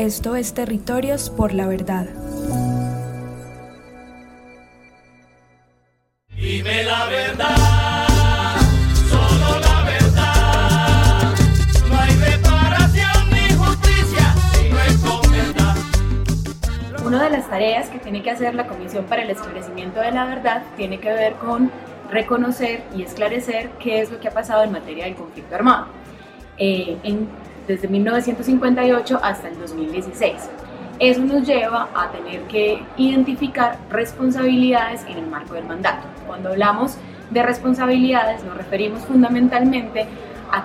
Esto es Territorios por la Verdad. Dime la verdad, solo la verdad. No hay reparación ni justicia si no es con verdad. Una de las tareas que tiene que hacer la Comisión para el Esclarecimiento de la Verdad tiene que ver con reconocer y esclarecer qué es lo que ha pasado en materia del conflicto armado. Eh, en desde 1958 hasta el 2016. Eso nos lleva a tener que identificar responsabilidades en el marco del mandato. Cuando hablamos de responsabilidades nos referimos fundamentalmente a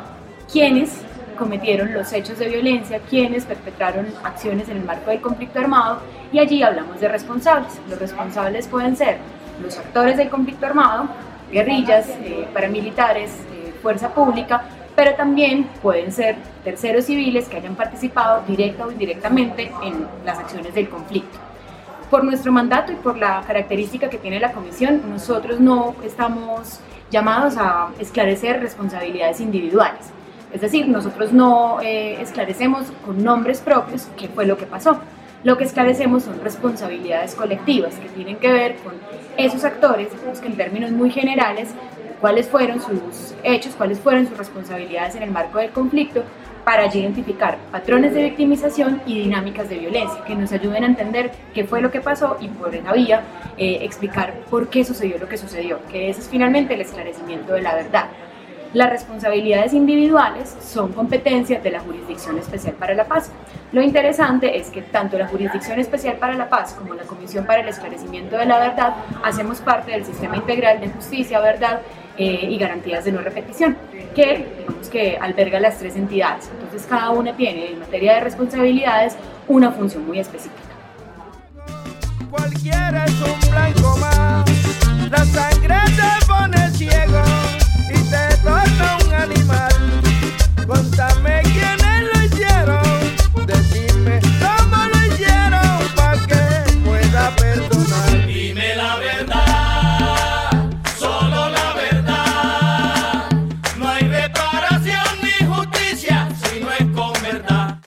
quienes cometieron los hechos de violencia, quienes perpetraron acciones en el marco del conflicto armado y allí hablamos de responsables. Los responsables pueden ser los actores del conflicto armado, guerrillas, eh, paramilitares, eh, fuerza pública, pero también pueden ser terceros civiles que hayan participado directa o indirectamente en las acciones del conflicto. Por nuestro mandato y por la característica que tiene la comisión, nosotros no estamos llamados a esclarecer responsabilidades individuales. Es decir, nosotros no eh, esclarecemos con nombres propios qué fue lo que pasó. Lo que esclarecemos son responsabilidades colectivas que tienen que ver con esos actores, que en términos muy generales cuáles fueron sus hechos, cuáles fueron sus responsabilidades en el marco del conflicto, para identificar patrones de victimización y dinámicas de violencia que nos ayuden a entender qué fue lo que pasó y por esa vía eh, explicar por qué sucedió lo que sucedió, que ese es finalmente el esclarecimiento de la verdad. Las responsabilidades individuales son competencias de la Jurisdicción Especial para la Paz. Lo interesante es que tanto la Jurisdicción Especial para la Paz como la Comisión para el Esclarecimiento de la Verdad hacemos parte del sistema integral de justicia, verdad eh, y garantías de no repetición, que digamos que alberga las tres entidades. Entonces cada una tiene en materia de responsabilidades una función muy específica. Cualquiera es un blanco